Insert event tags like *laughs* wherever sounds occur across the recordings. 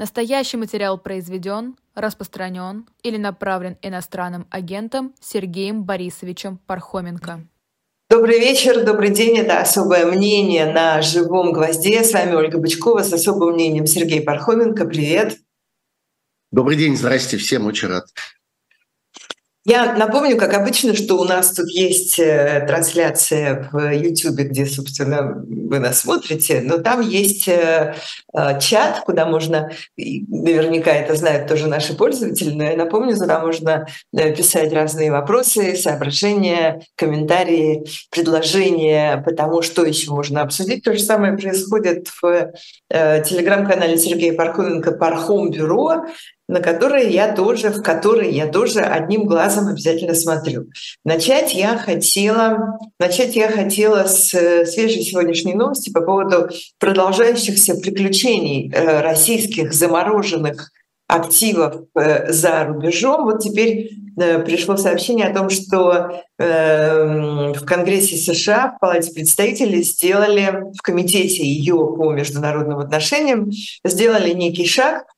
Настоящий материал произведен, распространен или направлен иностранным агентом Сергеем Борисовичем Пархоменко. Добрый вечер, добрый день. Это «Особое мнение» на «Живом гвозде». С вами Ольга Бычкова с особым мнением Сергей Пархоменко. Привет. Добрый день, здрасте всем, очень рад. Я напомню, как обычно, что у нас тут есть э, трансляция в YouTube, где, собственно, вы нас смотрите, но там есть э, э, чат, куда можно, наверняка это знают тоже наши пользователи, но я напомню, туда можно писать разные вопросы, соображения, комментарии, предложения по тому, что еще можно обсудить. То же самое происходит в телеграм-канале Сергея Пархоменко «Пархом Бюро», на которые я тоже, в которые я тоже одним глазом обязательно смотрю. Начать я хотела, начать я хотела с э, свежей сегодняшней новости по поводу продолжающихся приключений э, российских замороженных активов э, за рубежом. Вот теперь пришло сообщение о том, что в Конгрессе США, в Палате представителей сделали, в Комитете ее по международным отношениям, сделали некий шаг –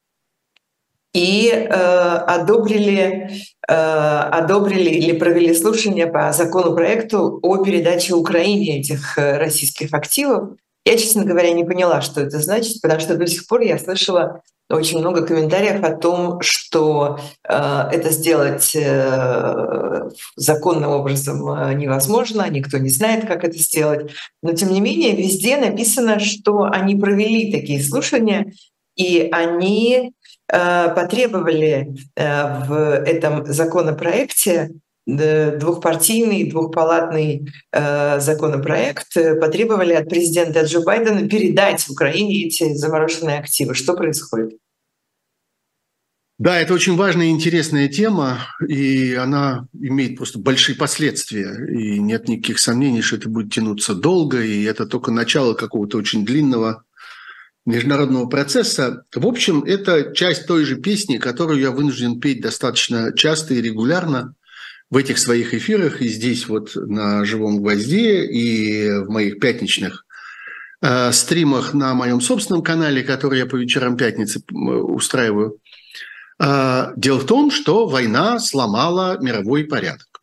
и э, одобрили, э, одобрили или провели слушание по законопроекту о передаче Украине этих э, российских активов. Я, честно говоря, не поняла, что это значит, потому что до сих пор я слышала очень много комментариев о том, что э, это сделать э, законным образом э, невозможно, никто не знает, как это сделать. Но тем не менее, везде написано, что они провели такие слушания, и они потребовали э, в этом законопроекте э, двухпартийный, двухпалатный законопроект потребовали от президента Джо Байдена передать Украине эти замороженные активы. Что происходит? Да, это очень важная и интересная тема, и она имеет просто большие последствия. И нет никаких сомнений, что это будет тянуться долго, и это только начало какого-то очень длинного международного процесса. В общем, это часть той же песни, которую я вынужден петь достаточно часто и регулярно в этих своих эфирах и здесь вот на «Живом гвозде» и в моих пятничных э, стримах на моем собственном канале, который я по вечерам пятницы устраиваю. Э, дело в том, что война сломала мировой порядок.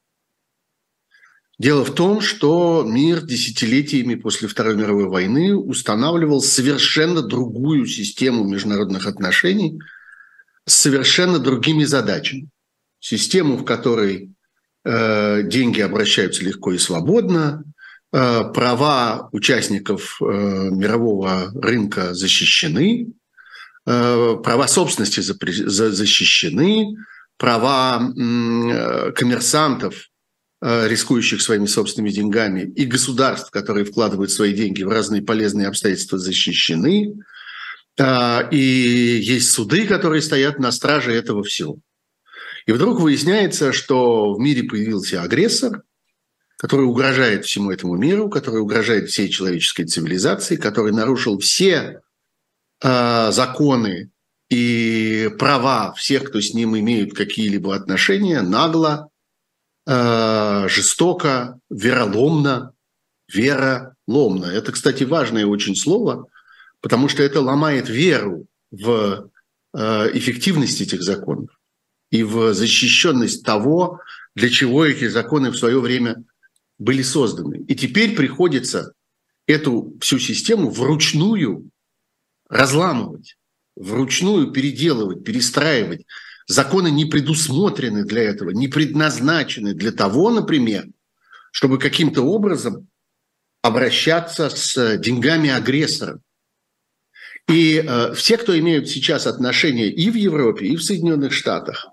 Дело в том, что мир десятилетиями после Второй мировой войны устанавливал совершенно другую систему международных отношений с совершенно другими задачами. Систему, в которой э, деньги обращаются легко и свободно, э, права участников э, мирового рынка защищены, э, права собственности защищены, права э, коммерсантов рискующих своими собственными деньгами, и государств, которые вкладывают свои деньги в разные полезные обстоятельства, защищены. А, и есть суды, которые стоят на страже этого всего. И вдруг выясняется, что в мире появился агрессор, который угрожает всему этому миру, который угрожает всей человеческой цивилизации, который нарушил все э, законы и права всех, кто с ним имеют какие-либо отношения, нагло, Э, жестоко, вероломно, вероломно. Это, кстати, важное очень слово, потому что это ломает веру в э, эффективность этих законов и в защищенность того, для чего эти законы в свое время были созданы. И теперь приходится эту всю систему вручную разламывать, вручную переделывать, перестраивать, Законы не предусмотрены для этого, не предназначены для того, например, чтобы каким-то образом обращаться с деньгами агрессора. И э, все, кто имеют сейчас отношение и в Европе, и в Соединенных Штатах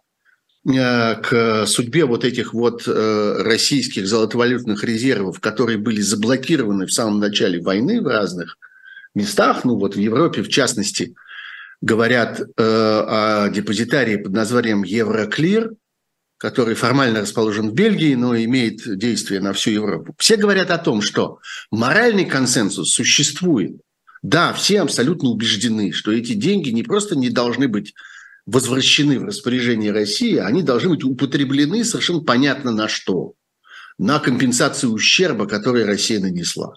э, к судьбе вот этих вот э, российских золотовалютных резервов, которые были заблокированы в самом начале войны в разных местах, ну вот в Европе в частности – говорят э, о депозитарии под названием Евроклир, который формально расположен в Бельгии, но имеет действие на всю Европу. Все говорят о том, что моральный консенсус существует. Да, все абсолютно убеждены, что эти деньги не просто не должны быть возвращены в распоряжение России, они должны быть употреблены совершенно понятно на что. На компенсацию ущерба, который Россия нанесла.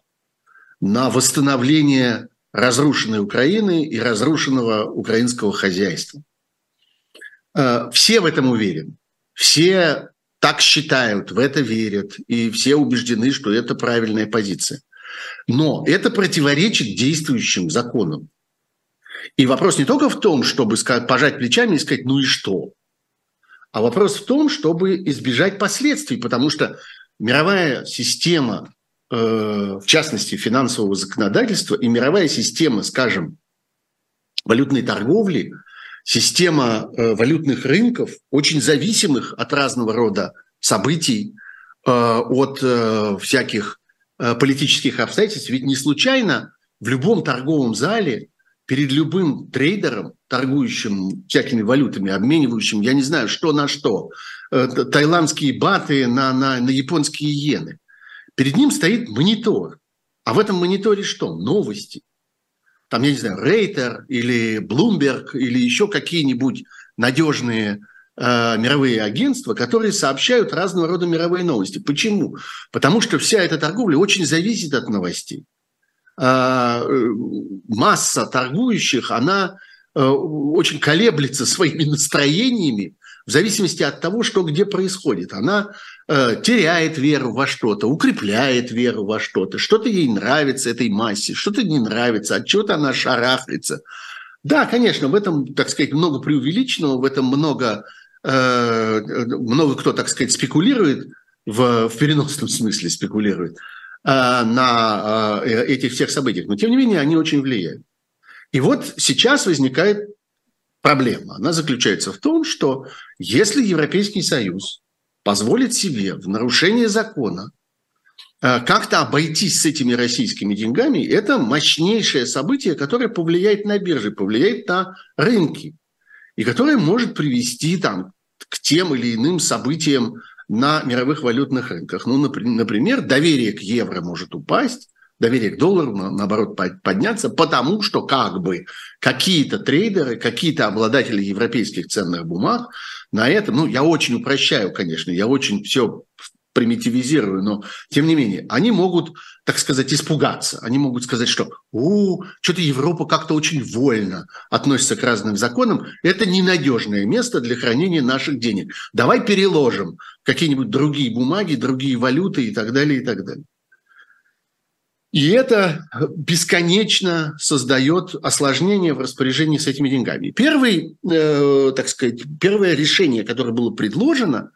На восстановление разрушенной Украины и разрушенного украинского хозяйства. Э, все в этом уверены. Все так считают, в это верят, и все убеждены, что это правильная позиция. Но это противоречит действующим законам. И вопрос не только в том, чтобы пожать плечами и сказать, ну и что? А вопрос в том, чтобы избежать последствий, потому что мировая система, в частности, финансового законодательства и мировая система, скажем, валютной торговли, система э, валютных рынков, очень зависимых от разного рода событий, э, от всяких политических обстоятельств. Ведь не случайно в любом торговом зале перед любым трейдером, торгующим всякими валютами, обменивающим, я не знаю, что на что, э, таиландские баты на, на, на японские иены, перед ним стоит монитор. А в этом мониторе что? Новости. Там, я не знаю, Рейтер или Bloomberg или еще какие-нибудь надежные э, мировые агентства, которые сообщают разного рода мировые новости. Почему? Потому что вся эта торговля очень зависит от новостей. Э, масса торгующих, она э, очень колеблется *laughs* своими настроениями в зависимости от того, что где происходит. Она теряет веру во что-то, укрепляет веру во что-то, что-то ей нравится этой массе, что-то не нравится, от чего-то она шарахается. Да, конечно, в этом, так сказать, много преувеличенного, в этом много, много кто, так сказать, спекулирует, в, в переносном смысле спекулирует – Э, на э, этих всех событиях, но тем не менее они очень влияют. И вот сейчас возникает проблема. Она заключается в том, что если Европейский Союз позволит себе в нарушение закона э, как-то обойтись с этими российскими деньгами, это мощнейшее событие, которое повлияет на биржи, повлияет на рынки, и которое может привести там, к тем или иным событиям на мировых валютных рынках. Ну, например, доверие к евро может упасть, доверие к доллару, наоборот, подняться, потому что как бы какие-то трейдеры, какие-то обладатели европейских ценных бумаг на этом, ну, я очень упрощаю, конечно, я очень все примитивизирую, но тем не менее, они могут, так сказать, испугаться. Они могут сказать, что у, что-то Европа как-то очень вольно относится к разным законам. Это ненадежное место для хранения наших денег. Давай переложим какие-нибудь другие бумаги, другие валюты и так далее, и так далее. И это бесконечно создает осложнение в распоряжении с этими деньгами. Первый, э, так сказать, первое решение, которое было предложено,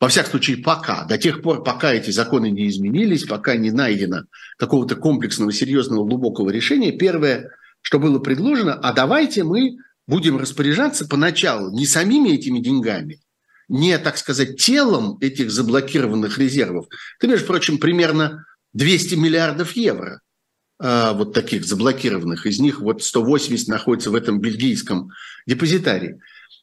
во всяком случае, пока, до тех пор, пока эти законы не изменились, пока не найдено какого-то комплексного, серьезного, глубокого решения, первое, что было предложено, а давайте мы будем распоряжаться поначалу не самими этими деньгами, не, так сказать, телом этих заблокированных резервов. Это, между прочим, примерно 200 миллиардов евро а, вот таких заблокированных. Из них вот 180 находится в этом бельгийском депозитарии.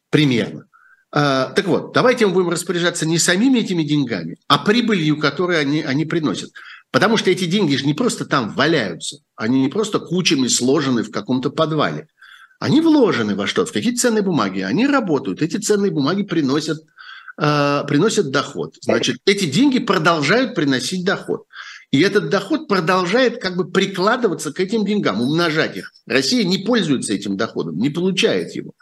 Примерно. А, так вот, давайте мы будем распоряжаться не самими этими деньгами, а прибылью, которую они, они приносят. Потому что эти деньги же не просто там валяются, они не просто кучами сложены в каком-то подвале. Они вложены во что? В какие-то ценные бумаги. Они работают. Эти ценные бумаги приносят, э, приносят доход. Значит, эти деньги продолжают приносить доход. И этот доход продолжает как бы прикладываться к этим деньгам, умножать их. Россия не пользуется этим доходом, не получает его.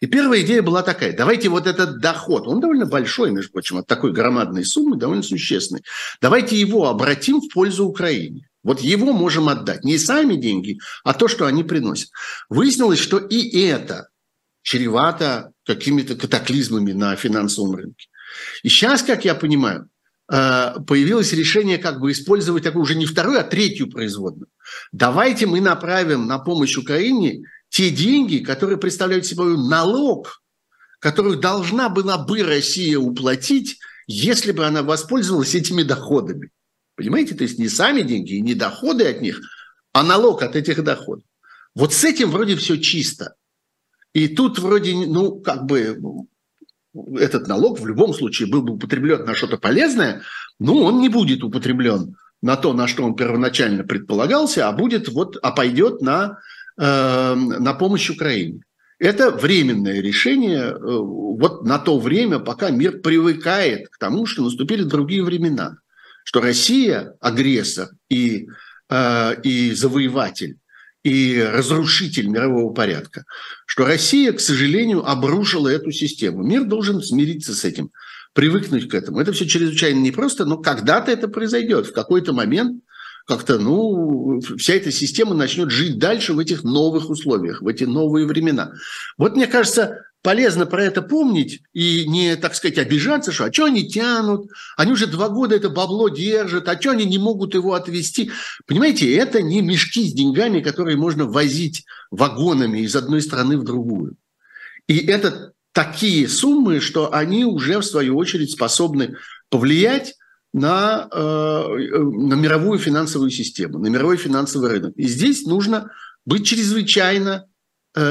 И первая идея была такая, давайте вот этот доход, он довольно большой, между прочим, от такой громадной суммы, довольно существенный, давайте его обратим в пользу Украине. Вот его можем отдать. Не сами деньги, а то, что они приносят. Выяснилось, что и это чревато какими-то катаклизмами на финансовом рынке. И сейчас, как я понимаю, появилось решение как бы использовать такую уже не вторую, а третью производную. Давайте мы направим на помощь Украине те деньги, которые представляют собой налог, который должна была бы Россия уплатить, если бы она воспользовалась этими доходами. Понимаете, то есть не сами деньги и не доходы от них, а налог от этих доходов. Вот с этим вроде все чисто. И тут вроде, ну, как бы этот налог в любом случае был бы употреблен на что-то полезное, но он не будет употреблен на то, на что он первоначально предполагался, а будет вот, а пойдет на Эм, на помощь Украине. Это временное решение э, вот на то время, пока мир привыкает к тому, что наступили другие времена, что Россия агрессор и, э, и завоеватель, и разрушитель мирового порядка, что Россия, к сожалению, обрушила эту систему. Мир должен смириться с этим, привыкнуть к этому. Это все чрезвычайно непросто, но когда-то это произойдет. В какой-то момент как-то, ну, вся эта система начнет жить дальше в этих новых условиях, в эти новые времена. Вот мне кажется, полезно про это помнить и не, так сказать, обижаться, что а что они тянут, они уже два года это бабло держат, а что они не могут его отвести. Понимаете, это не мешки с деньгами, которые можно возить вагонами из одной страны в другую. И это такие суммы, что они уже, в свою очередь, способны повлиять на, э, на мировую финансовую систему, на мировой финансовый рынок. И здесь нужно быть чрезвычайно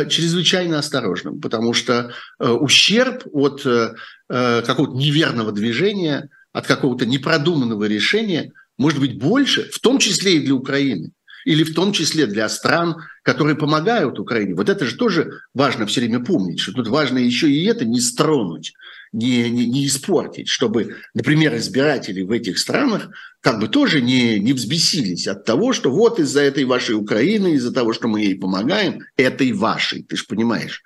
чрезвычайно осторожным, потому что э, ущерб от э, какого-то неверного движения, от какого-то непродуманного решения может быть больше, в том числе и для Украины, или в том числе для стран, которые помогают Украине. Вот это же тоже важно все время помнить, что тут важно еще и это не стронуть, не, не, не испортить, чтобы, например, избиратели в этих странах как бы тоже не, не взбесились от того, что вот из-за этой вашей Украины, из-за того, что мы ей помогаем, этой вашей, ты же понимаешь.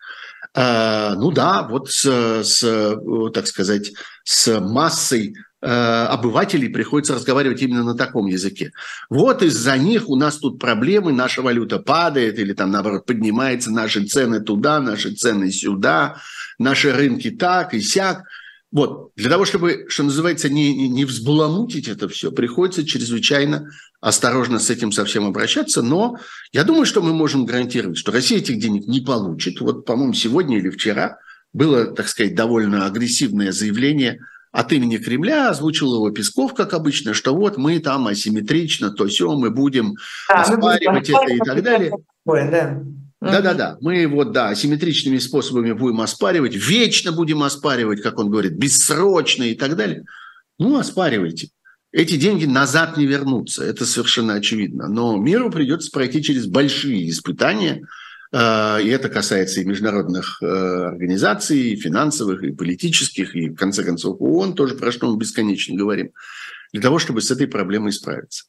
А, ну да, вот с, с, так сказать, с массой Э, обывателей приходится разговаривать именно на таком языке. Вот из-за них у нас тут проблемы, наша валюта падает или там наоборот поднимается, наши цены туда, наши цены сюда, наши рынки так и сяк. Вот, для того, чтобы, что называется, не, не взбаламутить это все, приходится чрезвычайно осторожно с этим совсем обращаться, но я думаю, что мы можем гарантировать, что Россия этих денег не получит. Вот, по-моему, сегодня или вчера было, так сказать, довольно агрессивное заявление – от имени Кремля озвучил его Песков, как обычно, что вот мы там асимметрично, то все мы будем да, оспаривать это и так далее. да. Да-да-да, мы вот, да, асимметричными способами будем оспаривать, вечно будем оспаривать, как он говорит, бессрочно и так далее. Ну, оспаривайте. Эти деньги назад не вернутся, это совершенно очевидно. Но миру придется пройти через большие испытания – Э, и это касается и международных э, организаций, и финансовых, и политических, и, в конце концов, ООН, тоже про что мы бесконечно говорим, для того, чтобы с этой проблемой справиться.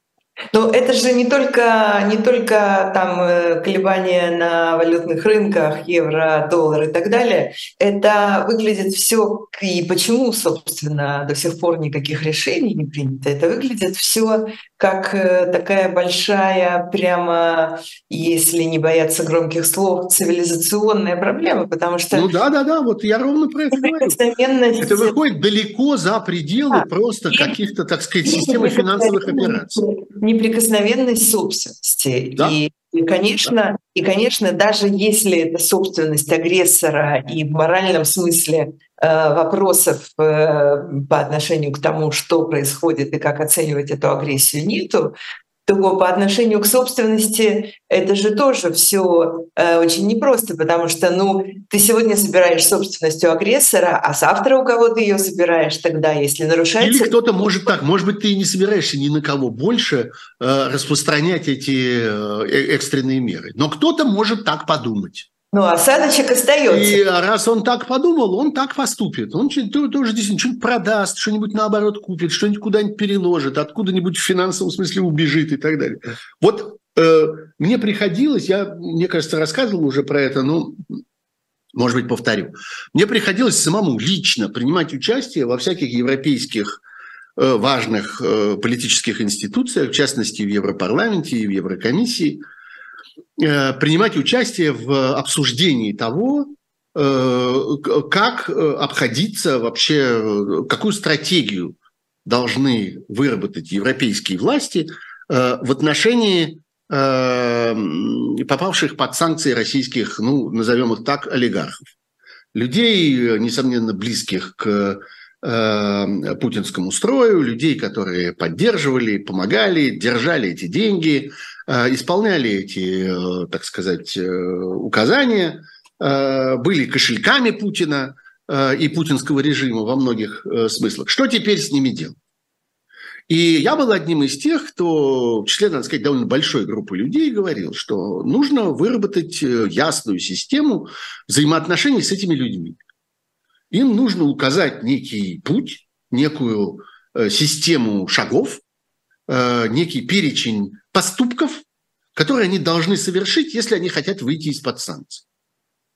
Но это же не только, не только там э, колебания на валютных рынках, евро, доллар и так далее. Это выглядит все и почему, собственно, до сих пор никаких решений не принято. Это выглядит все как э, такая большая, прямо, если не бояться громких слов, цивилизационная проблема, потому что... Ну да, да, да, вот я ровно про это говорю. Это выходит далеко за пределы а, просто каких-то, так сказать, системы финансовых операций неприкосновенность собственности. Да? И, и, конечно, и, конечно, даже если это собственность агрессора и в моральном смысле э, вопросов э, по отношению к тому, что происходит и как оценивать эту агрессию, нету, то по отношению к собственности это же тоже все э, очень непросто, потому что, ну, ты сегодня собираешь собственностью агрессора, а завтра у кого ты ее собираешь тогда, если нарушается... Или кто-то может так, может быть, ты и не собираешься ни на кого больше э, распространять эти э, э экстренные меры, но кто-то может так подумать. Ну, осадочек остается. И раз он так подумал, он так поступит. Он тоже действительно что-нибудь продаст, что-нибудь наоборот купит, что-нибудь куда-нибудь переложит, откуда-нибудь в финансовом смысле убежит и так далее. Вот э, мне приходилось, я, мне кажется, рассказывал уже про это, но, может быть, повторю. Мне приходилось самому лично принимать участие во всяких европейских э, важных э, политических институциях, в частности, в Европарламенте и в Еврокомиссии – принимать участие в обсуждении того, э, как э, обходиться вообще, какую стратегию должны выработать европейские власти в отношении попавших под санкции российских, ну, назовем их так, олигархов. Людей, несомненно, близких к путинскому строю, людей, которые поддерживали, помогали, держали эти деньги, Э, исполняли эти, э, так сказать, э, указания, были кошельками Путина и путинского режима во многих смыслах. Что теперь с ними делать? И я был одним из тех, кто в числе, надо сказать, довольно большой группы людей говорил, что нужно выработать ясную систему взаимоотношений с этими людьми. Им нужно указать некий путь, некую систему шагов, некий перечень поступков, которые они должны совершить, если они хотят выйти из-под санкций.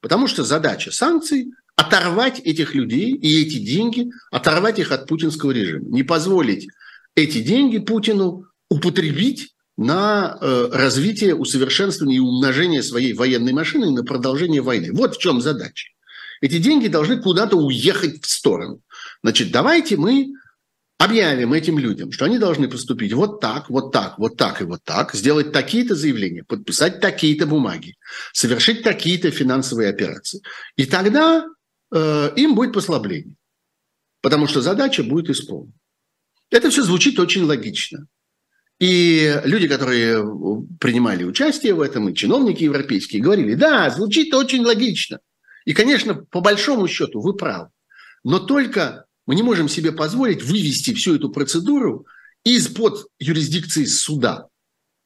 Потому что задача санкций – оторвать этих людей и эти деньги, оторвать их от путинского режима. Не позволить эти деньги Путину употребить на э, развитие, усовершенствование и умножение своей военной машины на продолжение войны. Вот в чем задача. Эти деньги должны куда-то уехать в сторону. Значит, давайте мы объявим этим людям, что они должны поступить вот так, вот так, вот так и вот так, сделать такие-то заявления, подписать такие-то бумаги, совершить такие-то финансовые операции. И тогда э, им будет послабление, потому что задача будет исполнена. Это все звучит очень логично. И люди, которые принимали участие в этом, и чиновники европейские, говорили, да, звучит очень логично. И, конечно, по большому счету вы правы. Но только мы не можем себе позволить вывести всю эту процедуру из-под юрисдикции суда.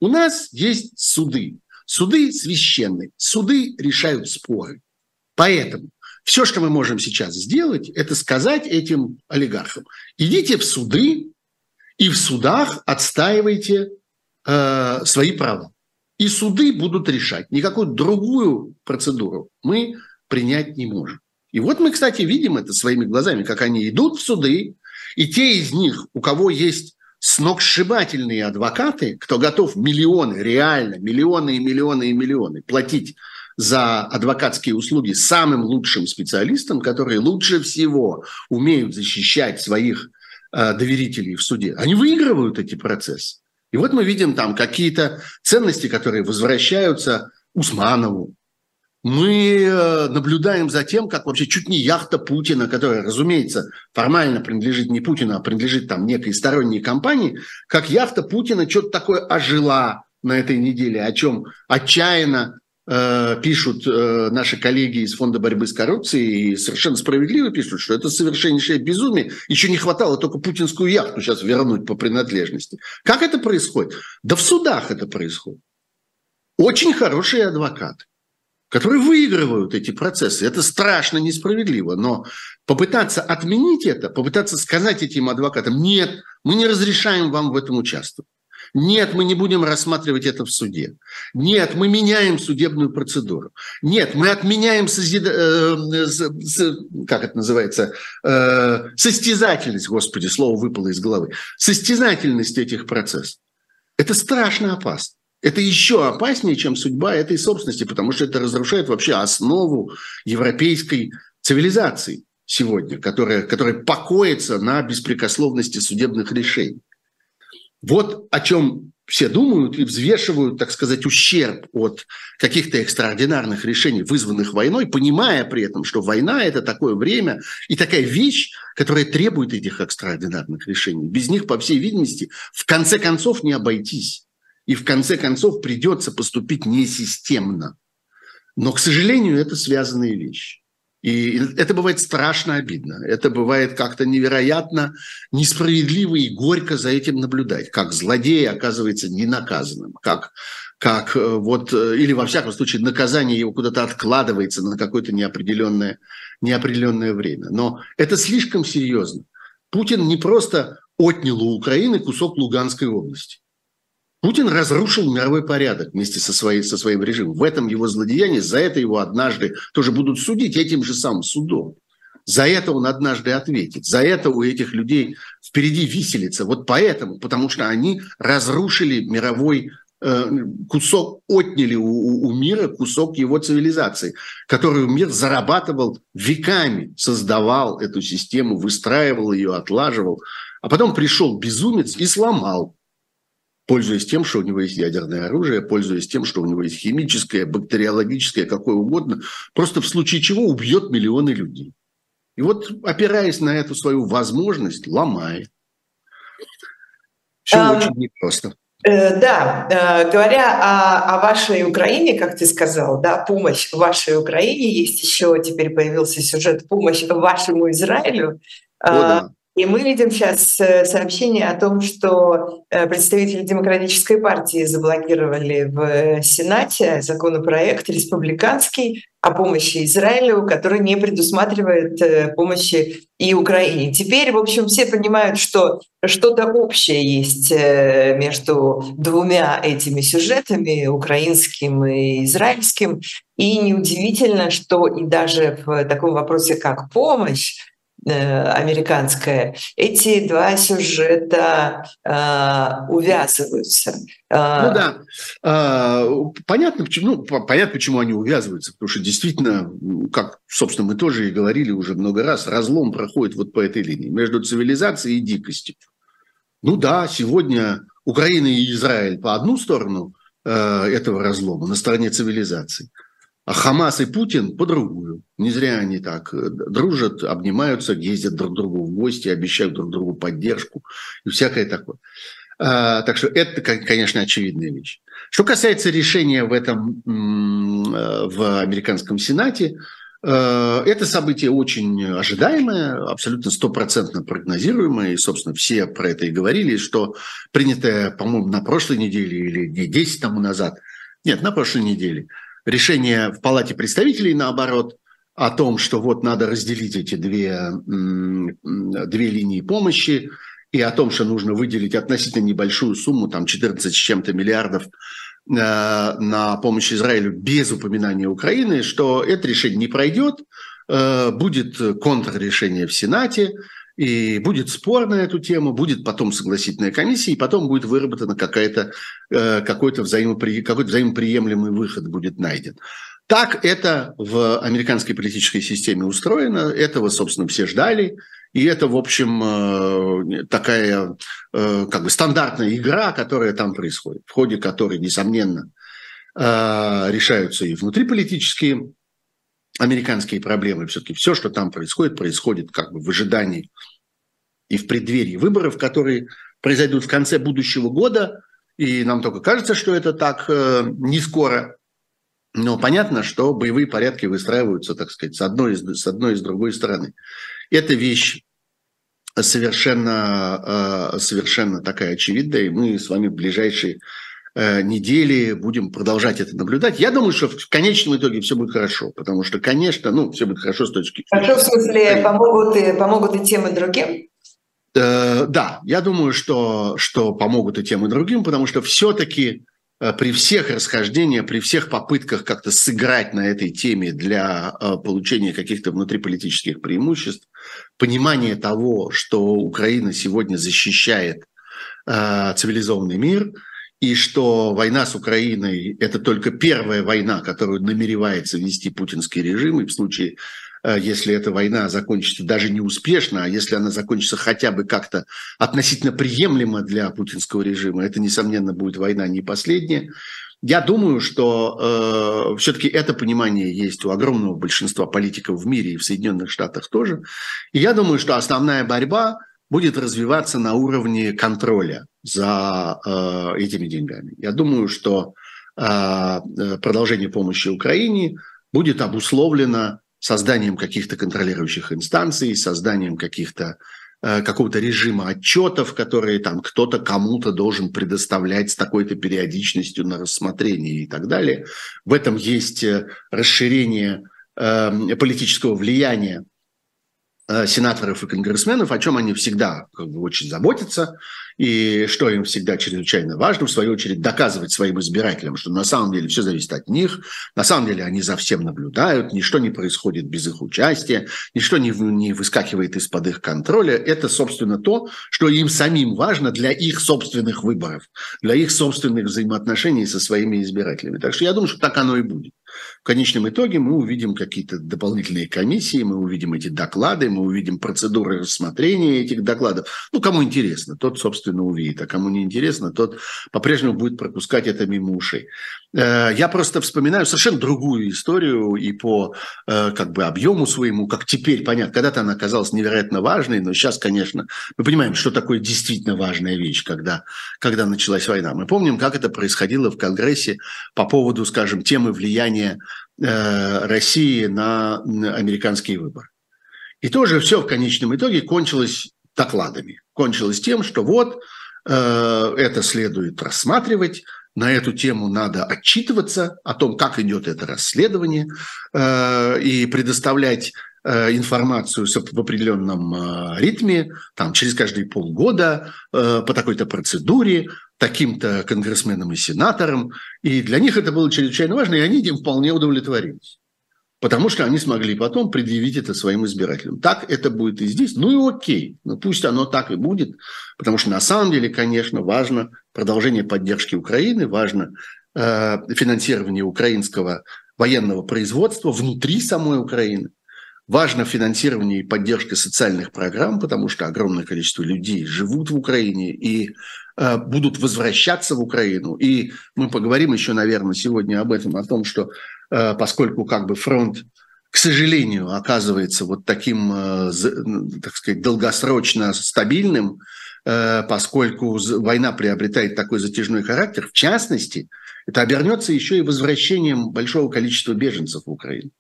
У нас есть суды. Суды священные. Суды решают споры. Поэтому все, что мы можем сейчас сделать, это сказать этим олигархам, идите в суды, и в судах отстаивайте э, свои права. И суды будут решать. Никакую другую процедуру мы принять не можем. И вот мы, кстати, видим это своими глазами, как они идут в суды, и те из них, у кого есть сногсшибательные адвокаты, кто готов миллионы, реально, миллионы и миллионы и миллионы платить за адвокатские услуги самым лучшим специалистам, которые лучше всего умеют защищать своих Э, доверителей в суде, они выигрывают эти процессы. И вот мы видим там какие-то ценности, которые возвращаются Усманову. Мы э, наблюдаем за тем, как вообще чуть не яхта Путина, которая, разумеется, формально принадлежит не Путину, а принадлежит там некой сторонней компании, как яхта Путина что-то такое ожила на этой неделе, о чем отчаянно Э, пишут э, наши коллеги из Фонда борьбы с коррупцией, и совершенно справедливо пишут, что это совершеннейшее безумие. Еще не хватало только путинскую яхту сейчас вернуть по принадлежности. Как это происходит? Да в судах это происходит. Очень хорошие адвокаты, которые выигрывают эти процессы. Это страшно несправедливо, но попытаться отменить это, попытаться сказать этим адвокатам, нет, мы не разрешаем вам в этом участвовать. Нет, мы не будем рассматривать это в суде. Нет, мы меняем судебную процедуру. Нет, мы отменяем созид... э, как это называется, э, состязательность, господи, слово выпало из головы, состязательность этих процессов. Это страшно опасно. Это еще опаснее, чем судьба этой собственности, потому что это разрушает вообще основу европейской цивилизации сегодня, которая, которая покоится на беспрекословности судебных решений. Вот о чем все думают и взвешивают, так сказать, ущерб от каких-то экстраординарных решений, вызванных войной, понимая при этом, что война – это такое время и такая вещь, которая требует этих экстраординарных решений. Без них, по всей видимости, в конце концов не обойтись. И в конце концов придется поступить несистемно. Но, к сожалению, это связанные вещи. И это бывает страшно обидно. Это бывает как-то невероятно несправедливо и горько за этим наблюдать. Как злодей оказывается ненаказанным. Как, как э, вот, э, или во всяком случае наказание его куда-то откладывается на какое-то неопределенное, неопределенное время. Но это слишком серьезно. Путин не просто отнял у Украины кусок Луганской области. Путин разрушил мировой порядок вместе со, своей, со своим режимом. В этом его злодеяние, за это его однажды тоже будут судить этим же самым судом. За это он однажды ответит. За это у этих людей впереди виселица. Вот поэтому, потому что они разрушили мировой э, кусок, отняли у, у мира кусок его цивилизации, которую мир зарабатывал веками, создавал эту систему, выстраивал ее, отлаживал. А потом пришел безумец и сломал пользуясь тем, что у него есть ядерное оружие, пользуясь тем, что у него есть химическое, бактериологическое, какое угодно, просто в случае чего убьет миллионы людей. И вот, опираясь на эту свою возможность, ломает. Все а, очень непросто. Э, да, э, говоря о, о вашей Украине, как ты сказал, да, помощь вашей Украине, есть еще теперь появился сюжет помощь вашему Израилю. О, да. И мы видим сейчас э, сообщение о том, что э, представители Демократической партии заблокировали в Сенате законопроект республиканский о помощи Израилю, который не предусматривает э, помощи и Украине. Теперь, в общем, все понимают, что что-то общее есть между двумя этими сюжетами, украинским и израильским. И неудивительно, что и даже в таком вопросе, как помощь, Э, американская, эти два сюжета э, увязываются. А, ну да, а, понятно, почему, ну, понятно, почему они увязываются, потому что действительно, как, собственно, мы тоже и говорили уже много раз, разлом проходит вот по этой линии между цивилизацией и дикостью. Ну да, сегодня Украина и Израиль по одну сторону э, этого разлома, на стороне цивилизации – а Хамас и Путин по другую. Не зря они так э, дружат, обнимаются, ездят друг другу в гости, обещают друг другу поддержку и всякое такое. А, так что это, конечно, очевидная вещь. Что касается решения в этом э, в американском Сенате, э, это событие очень ожидаемое, абсолютно стопроцентно прогнозируемое, и, собственно, все про это и говорили, что принятое, по-моему, на прошлой неделе или не 10 тому назад, нет, на прошлой неделе – решение в Палате представителей, наоборот, о том, что вот надо разделить эти две, две линии помощи, и о том, что нужно выделить относительно небольшую сумму, там 14 с чем-то миллиардов э, на помощь Израилю без упоминания Украины, что это решение не пройдет, э, будет контррешение в Сенате, и будет спор на эту тему, будет потом согласительная комиссия, и потом будет выработана какая-то, э, какой-то, взаимопри... какой-то взаимоприемлемый выход будет найден. Так это в американской политической системе устроено, этого, собственно, все ждали, и это, в общем, э, такая э, как бы стандартная игра, которая там происходит, в ходе которой, несомненно, решаются и внутриполитические американские проблемы. Все-таки все, что там происходит, происходит как бы в ожидании и в преддверии выборов, которые произойдут в конце будущего года. И нам только кажется, что это так э, не скоро. Но понятно, что боевые порядки выстраиваются, так сказать, с одной, с одной и с другой стороны. Это вещь совершенно, э, совершенно такая очевидная, и мы с вами в ближайшие недели будем продолжать это наблюдать. Я думаю, что в конечном итоге все будет хорошо, потому что, конечно, ну, все будет хорошо с точки зрения... Хорошо, в смысле, помогут и, помогут и тем, и другим? Э, да, я думаю, что, что помогут и тем, и другим, потому что все-таки э, при всех расхождениях, при всех попытках как-то сыграть на этой теме для получения каких-то внутриполитических преимуществ, понимание того, что Украина сегодня защищает цивилизованный мир – и что война с Украиной – это только первая война, которую намеревается вести путинский режим, и в случае, э, если эта война закончится даже не успешно, а если она закончится хотя бы как-то относительно приемлемо для путинского режима, это, несомненно, будет война не последняя. Я думаю, что э, все-таки это понимание есть у огромного большинства политиков в мире и в Соединенных Штатах тоже. И я думаю, что основная борьба будет развиваться на уровне контроля за э, этими деньгами. Я думаю, что э, продолжение помощи Украине будет обусловлено созданием каких-то контролирующих инстанций, созданием каких-то э, какого-то режима отчетов, которые там кто-то кому-то должен предоставлять с такой-то периодичностью на рассмотрение и так далее. В этом есть э, расширение э, политического влияния Э, сенаторов и конгрессменов, о чем они всегда как бы, очень заботятся, и что им всегда чрезвычайно важно, в свою очередь, доказывать своим избирателям, что на самом деле все зависит от них, на самом деле они за всем наблюдают, ничто не происходит без их участия, ничто не, не выскакивает из-под их контроля. Это, собственно, то, что им самим важно для их собственных выборов, для их собственных взаимоотношений со своими избирателями. Так что я думаю, что так оно и будет. В конечном итоге мы увидим какие-то дополнительные комиссии, мы увидим эти доклады, мы увидим процедуры рассмотрения этих докладов. Ну, кому интересно, тот, собственно, увидит, а кому не интересно, тот по-прежнему будет пропускать это мимо ушей. Э, я просто вспоминаю совершенно другую историю и по э, как бы объему своему, как теперь понятно. Когда-то она оказалась невероятно важной, но сейчас, конечно, мы понимаем, что такое действительно важная вещь, когда, когда началась война. Мы помним, как это происходило в Конгрессе по поводу, скажем, темы влияния э, России на американские выборы. И тоже все в конечном итоге кончилось докладами. Кончилось тем, что вот это следует рассматривать, на эту тему надо отчитываться о том, как идет это расследование, э, и предоставлять э, информацию в определенном э, ритме, там, через каждые полгода, по такой-то процедуре, таким-то конгрессменам и сенаторам. И для них это было чрезвычайно важно, и они этим вполне удовлетворились. Потому что они смогли потом предъявить это своим избирателям. Так это будет и здесь. Ну и окей, ну пусть оно так и будет. Потому что на самом деле, конечно, важно продолжение поддержки Украины, важно э, финансирование украинского военного производства внутри самой Украины. Важно финансирование и поддержка социальных программ, потому что огромное количество людей живут в Украине и э, будут возвращаться в Украину. И мы поговорим еще, наверное, сегодня об этом, о том, что Э, поскольку как бы фронт, к сожалению, оказывается вот таким, э, так сказать, долгосрочно стабильным, э, поскольку война приобретает такой затяжной характер, в частности, это обернется еще и возвращением большого количества беженцев в Украину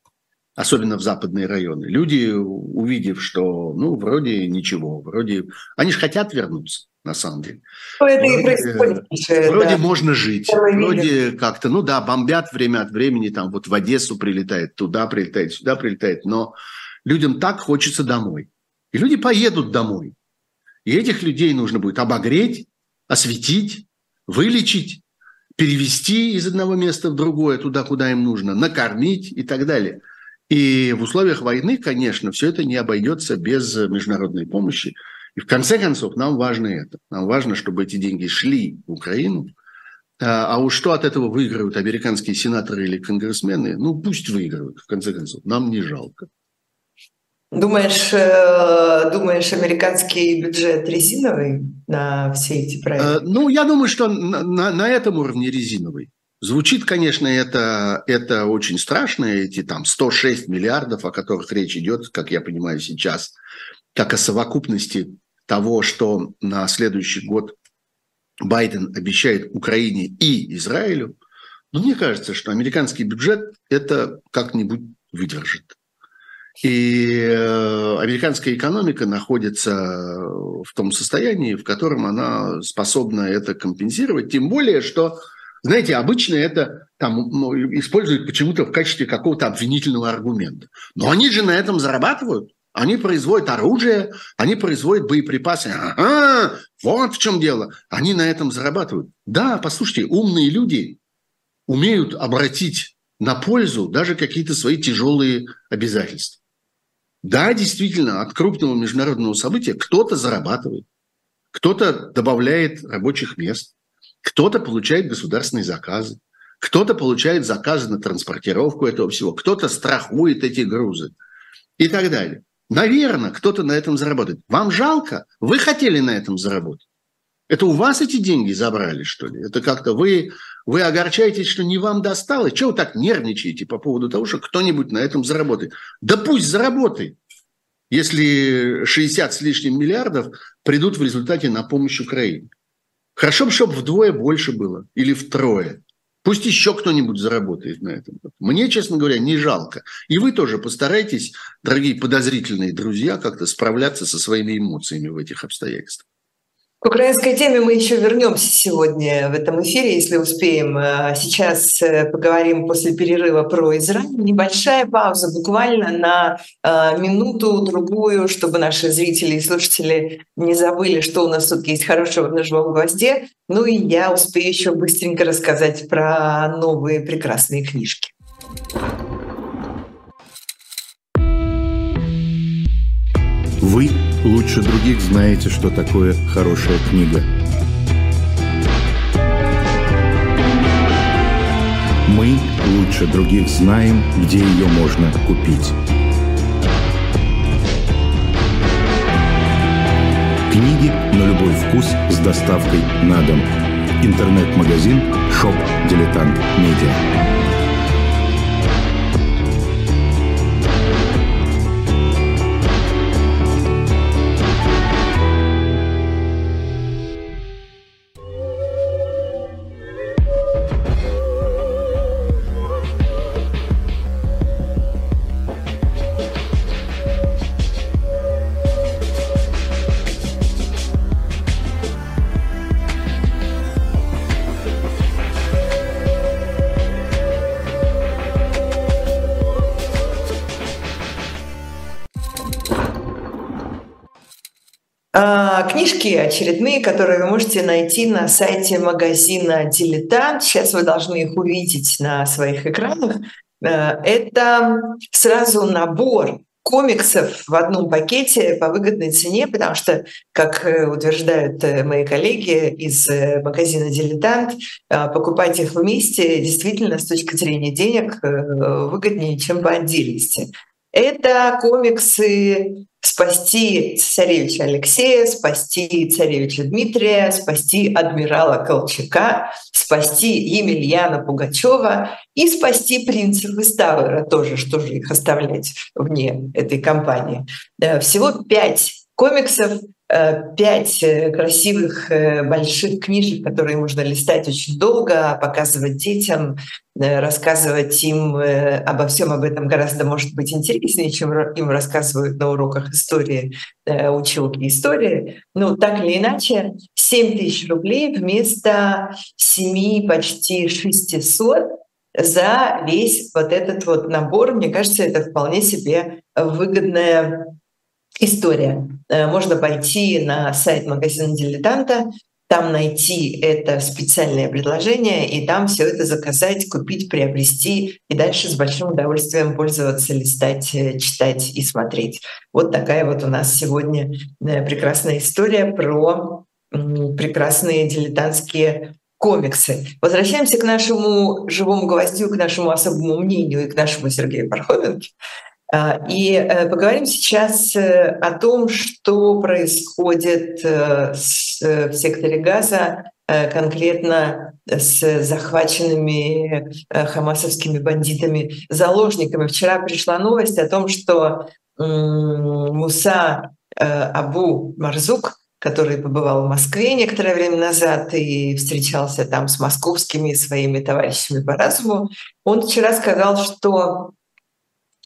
особенно в западные районы. Люди, увидев, что, ну, вроде ничего, вроде... Они же хотят вернуться, на самом деле. Ну, это вроде, и происходит. Вроде да. можно жить, Первый вроде как-то, ну да, бомбят время от времени, там вот в Одессу прилетает, туда прилетает, сюда прилетает, но людям так хочется домой. И люди поедут домой. И этих людей нужно будет обогреть, осветить, вылечить, перевести из одного места в другое, туда, куда им нужно, накормить и так далее – и в условиях войны, конечно, все это не обойдется без международной помощи. И в конце концов нам важно это. Нам важно, чтобы эти деньги шли в Украину. А, а уж что от этого выиграют американские сенаторы или конгрессмены, ну пусть выигрывают, в конце концов. Нам не жалко. Думаешь, э, думаешь, американский бюджет резиновый на все эти проекты? Э, ну, я думаю, что на, на, на этом уровне резиновый. Звучит, конечно, это, это очень страшно, эти там 106 миллиардов, о которых речь идет, как я понимаю сейчас, как о совокупности того, что на следующий год Байден обещает Украине и Израилю. Но мне кажется, что американский бюджет это как-нибудь выдержит. И э, американская экономика находится в том состоянии, в котором она способна это компенсировать. Тем более, что знаете, обычно это там ну, используют почему-то в качестве какого-то обвинительного аргумента. Но они же на этом зарабатывают. Они производят оружие, они производят боеприпасы. Ага, вот в чем дело. Они на этом зарабатывают. Да, послушайте, умные люди умеют обратить на пользу даже какие-то свои тяжелые обязательства. Да, действительно, от крупного международного события кто-то зарабатывает, кто-то добавляет рабочих мест, кто-то получает государственные заказы, кто-то получает заказы на транспортировку этого всего, кто-то страхует эти грузы и так далее. Наверное, кто-то на этом заработает. Вам жалко? Вы хотели на этом заработать? Это у вас эти деньги забрали, что ли? Это как-то вы, вы огорчаетесь, что не вам досталось? Чего вы так нервничаете по поводу того, что кто-нибудь на этом заработает? Да пусть заработает, если 60 с лишним миллиардов придут в результате на помощь Украине. Хорошо бы, чтобы вдвое больше было или втрое. Пусть еще кто-нибудь заработает на этом. Мне, честно говоря, не жалко. И вы тоже постарайтесь, дорогие подозрительные друзья, как-то справляться со своими эмоциями в этих обстоятельствах. К украинской теме мы еще вернемся сегодня в этом эфире, если успеем. А сейчас э, поговорим после перерыва про Израиль. Небольшая пауза, буквально на а, минуту-другую, чтобы наши зрители и слушатели не забыли, что у нас тут есть хорошего в живом гвозде. Ну и я успею еще быстренько рассказать про новые прекрасные книжки. Вы лучше других знаете, что такое хорошая книга. Мы лучше других знаем, где ее можно купить. Книги на любой вкус с доставкой на дом. Интернет-магазин «Шоп Дилетант Медиа». Очередные, которые вы можете найти на сайте магазина «Дилетант». Сейчас вы должны их увидеть на своих экранах. Э, это сразу набор комиксов в одном пакете по выгодной цене, потому что, как э, утверждают э, мои коллеги из магазина «Дилетант», покупать их вместе действительно с точки зрения денег выгоднее, чем по отдельности. Это комиксы спасти царевича Алексея, спасти царевича Дмитрия, спасти адмирала Колчака, спасти Емельяна Пугачева и спасти принца Выставера тоже, что же их оставлять вне этой кампании. Э, всего пять комиксов пять э, красивых э, больших книжек, которые можно листать очень долго, показывать детям, рассказывать им обо всем об этом гораздо, может быть, интереснее, чем им рассказывают на уроках истории училки истории. Ну, так или иначе, 7 тысяч рублей вместо 7 почти 600 за весь вот этот вот набор. Мне кажется, это вполне себе выгодная история. Э, можно пойти на сайт магазина «Дилетанта», там найти это специальное предложение и там все это заказать, купить, приобрести и дальше с большим удовольствием пользоваться, листать, э, читать и смотреть. Вот такая вот у нас сегодня э, прекрасная история про прекрасные дилетантские комиксы. Возвращаемся к нашему живому гвоздю, к нашему особому мнению и к нашему Сергею Пархоменке. А, и э, поговорим сейчас э, о том, что происходит э, в секторе Газа, конкретно с захваченными хамасовскими бандитами, заложниками. Вчера пришла новость о том, что Муса Абу Марзук, который побывал в Москве некоторое время назад и встречался там с московскими своими товарищами по разуму, он вчера сказал, что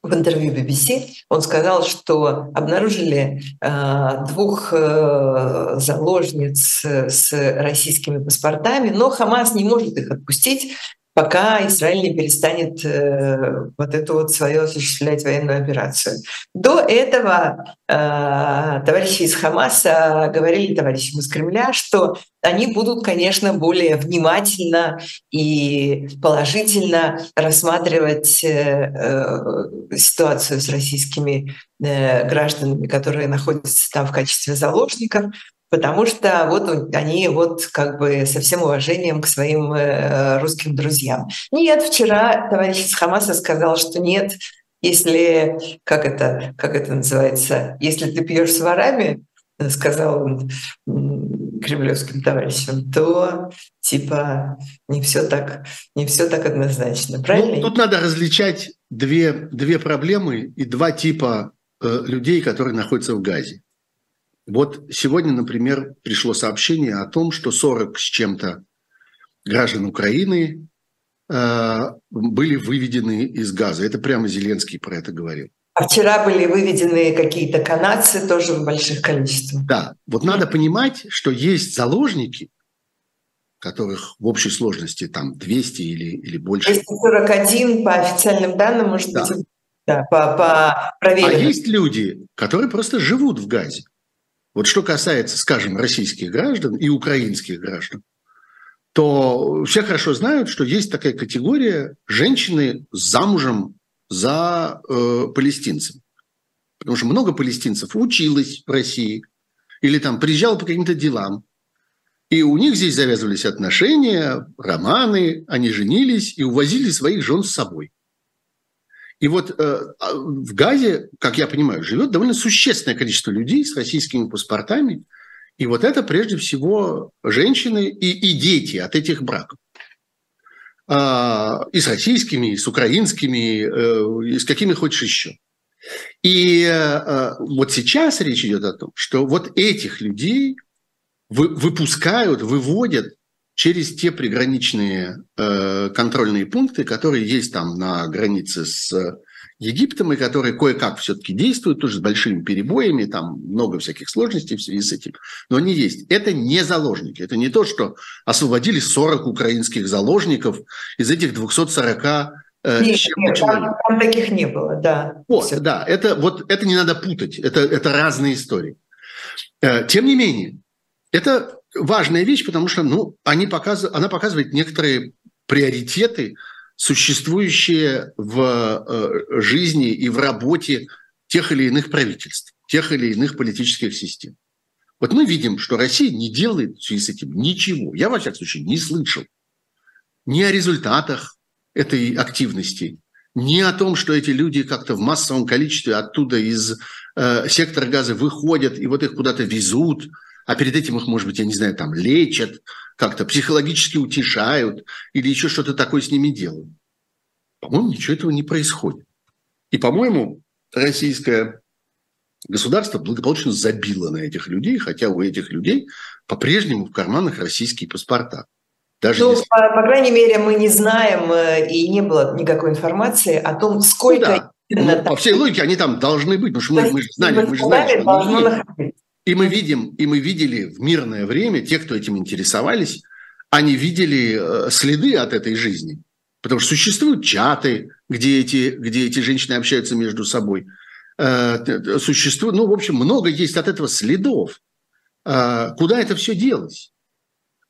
в интервью BBC он сказал, что обнаружили э, двух э, заложниц с российскими паспортами, но Хамас не может их отпустить, пока Израиль не перестанет э, вот эту вот свою осуществлять военную операцию. До этого э, товарищи из Хамаса говорили товарищам из Кремля, что они будут, конечно, более внимательно и положительно рассматривать э, э, ситуацию с российскими э, гражданами, которые находятся там в качестве заложников, потому что вот они вот как бы со всем уважением к своим э, русским друзьям. Нет, вчера товарищ из Хамаса сказал, что нет, если, как это, как это называется, если ты пьешь с ворами, сказал он кремлевским товарищам, то типа не все так, не все так однозначно, ну, правильно? Ну, тут надо различать две, две проблемы и два типа э, людей, которые находятся в Газе. Вот сегодня, например, пришло сообщение о том, что 40 с чем-то граждан Украины э, были выведены из газа. Это прямо Зеленский про это говорил. А вчера были выведены какие-то канадцы тоже в больших количествах. Да, вот надо понимать, что есть заложники, которых в общей сложности там 200 или, или больше. 241 по официальным данным, может да. быть, да, по, по проверенным. А есть люди, которые просто живут в Газе. Вот что касается, скажем, российских граждан и украинских граждан, то все хорошо знают, что есть такая категория женщины замужем за э, палестинцем. Потому что много палестинцев училось в России или там приезжало по каким-то делам. И у них здесь завязывались отношения, романы, они женились и увозили своих жен с собой. И вот э, а, в Газе, как я понимаю, живет довольно существенное количество людей с российскими паспортами. И вот это прежде всего женщины и, и дети от этих браков. А, и с российскими, и с украинскими, э, и с какими хочешь еще. И э, вот сейчас речь идет о том, что вот этих людей выпускают, выводят через те приграничные э, контрольные пункты, которые есть там на границе с Египтом, и которые кое-как все-таки действуют, тоже с большими перебоями, там много всяких сложностей в связи с этим, но они есть. Это не заложники, это не то, что освободили 40 украинских заложников из этих 240 э, нет, нет там, таких не было, да. Вот, Все. да, это, вот, это не надо путать, это, это разные истории. Э, тем не менее, это важная вещь, потому что ну, они показывают, она показывает некоторые приоритеты, существующие в э, жизни и в работе тех или иных правительств, тех или иных политических систем. Вот мы видим, что Россия не делает в связи с этим ничего. Я, во всяком случае, не слышал ни о результатах этой активности, ни о том, что эти люди как-то в массовом количестве оттуда из э, сектора газа выходят и вот их куда-то везут, а перед этим их, может быть, я не знаю, там лечат, как-то психологически утешают или еще что-то такое с ними делают. По-моему, ничего этого не происходит. И, по-моему, российское государство благополучно забило на этих людей, хотя у этих людей по-прежнему в карманах российские паспорта. Даже ну, если... по, по крайней мере, мы не знаем, э, и не было никакой информации о том, сколько... Ну, да. ну, по всей логике они там должны быть, потому что мы, мы же знали, мы же знали, что они И мы видим, и мы видели в мирное время, те, кто этим интересовались, они видели э, следы от этой жизни. Потому что существуют чаты, где эти, где эти женщины общаются между собой. Э, существует, ну, в общем, много есть от этого следов. Куда это все делось?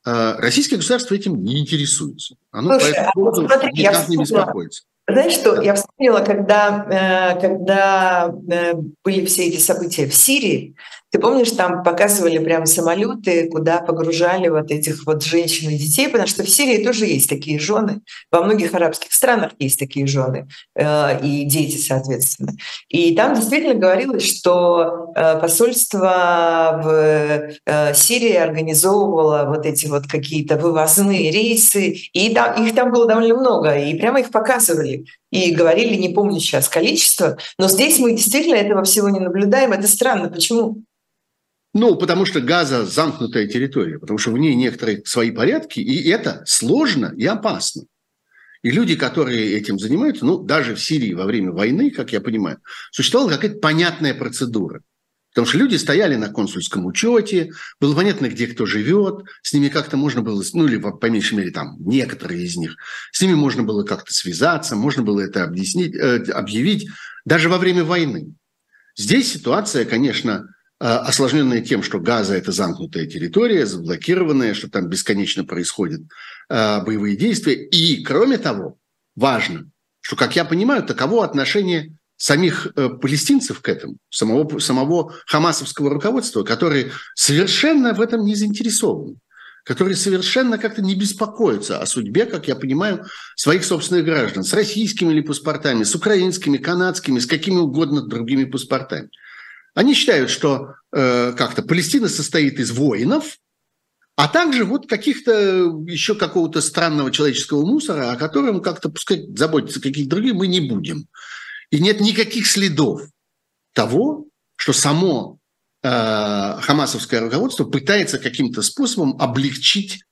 А, российское государство этим не интересуется. Оно Слушай, по этому поводу смотри, никак не беспокоится. Знаешь что, я вспомнила, когда, э, когда э, были все эти события в Сирии, ты помнишь, там показывали прям самолеты, куда погружали вот этих вот женщин и детей, потому что в Сирии тоже есть такие жены, во многих арабских странах есть такие жены э, и дети, соответственно. И там действительно говорилось, что э, посольство в э, Сирии организовывало вот эти вот какие-то вывозные рейсы, и там, их там было довольно много, и прямо их показывали и говорили, не помню сейчас количество, но здесь мы действительно этого всего не наблюдаем. Это странно. Почему? Ну, потому что Газа замкнутая территория, потому что в ней некоторые свои порядки, и это сложно и опасно. И люди, которые этим занимаются, ну, даже в Сирии во время войны, как я понимаю, существовала какая-то понятная процедура. Потому что люди стояли на консульском учете, было понятно, где кто живет, с ними как-то можно было, ну или по меньшей мере там некоторые из них, с ними можно было как-то связаться, можно было это объяснить, э, объявить даже во время войны. Здесь ситуация, конечно, осложненная тем, что Газа – это замкнутая территория, заблокированная, что там бесконечно происходят э, боевые действия. И, кроме того, важно, что, как я понимаю, таково отношение самих э, палестинцев к этому, самого, самого хамасовского руководства, которые совершенно в этом не заинтересованы, которые совершенно как-то не беспокоятся о судьбе, как я понимаю, своих собственных граждан, с российскими или паспортами, с украинскими, канадскими, с какими угодно другими паспортами. Они считают, что э, как-то Палестина состоит из воинов, а также вот каких-то еще какого-то странного человеческого мусора, о котором как-то пускай заботиться каких-то других мы не будем. И нет никаких следов того, что само э, хамасовское руководство пытается каким-то способом облегчить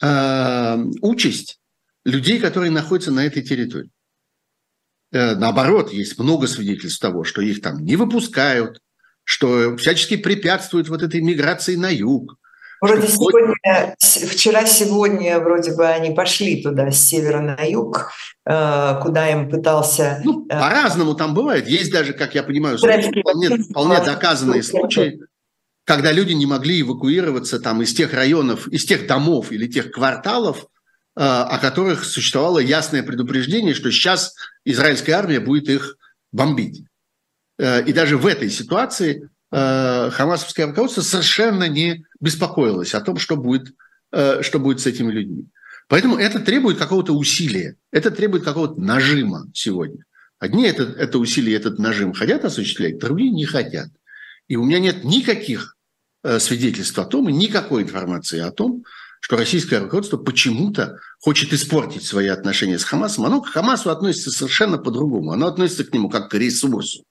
э, участь людей, которые находятся на этой территории. Э, наоборот, есть много свидетельств того, что их там не выпускают, что всячески препятствует вот этой миграции на юг. Вроде сегодня, вчера-сегодня вроде бы они пошли туда с севера на юг, э, куда им пытался... Ну, э, по-разному там бывает. Есть даже, как я понимаю, вполне, вполне доказанные случаи, когда люди не могли эвакуироваться там из тех районов, из тех домов или тех кварталов, э, о которых существовало ясное предупреждение, что сейчас израильская армия будет их бомбить. Э, и даже в этой ситуации э, хамасовское руководство совершенно не беспокоилось о том, что будет, э, что будет с этими людьми. Поэтому это требует какого-то усилия, это требует какого-то нажима сегодня. Одни это, это усилие, этот нажим хотят осуществлять, другие не хотят. И у меня нет никаких свидетельств о том и никакой информации о том, что российское руководство почему-то хочет испортить свои отношения с Хамасом. Оно к Хамасу относится совершенно по-другому. Оно относится к нему как к ресурсу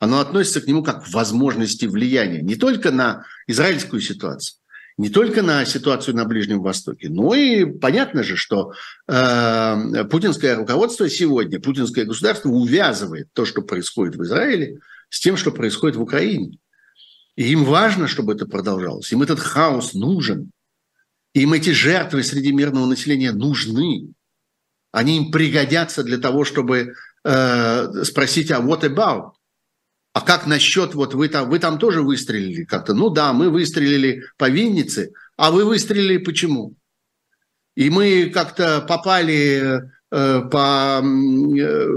оно относится к нему как к возможности влияния не только на израильскую ситуацию, не только на ситуацию на Ближнем Востоке, но и понятно же, что э, путинское руководство сегодня, путинское государство увязывает то, что происходит в Израиле, с тем, что происходит в Украине. И им важно, чтобы это продолжалось. Им этот хаос нужен. Им эти жертвы среди мирного населения нужны. Они им пригодятся для того, чтобы э, спросить, а what about? А как насчет, вот вы там, вы там тоже выстрелили как-то? Ну да, мы выстрелили по Виннице, а вы выстрелили почему? И мы как-то попали э, по э,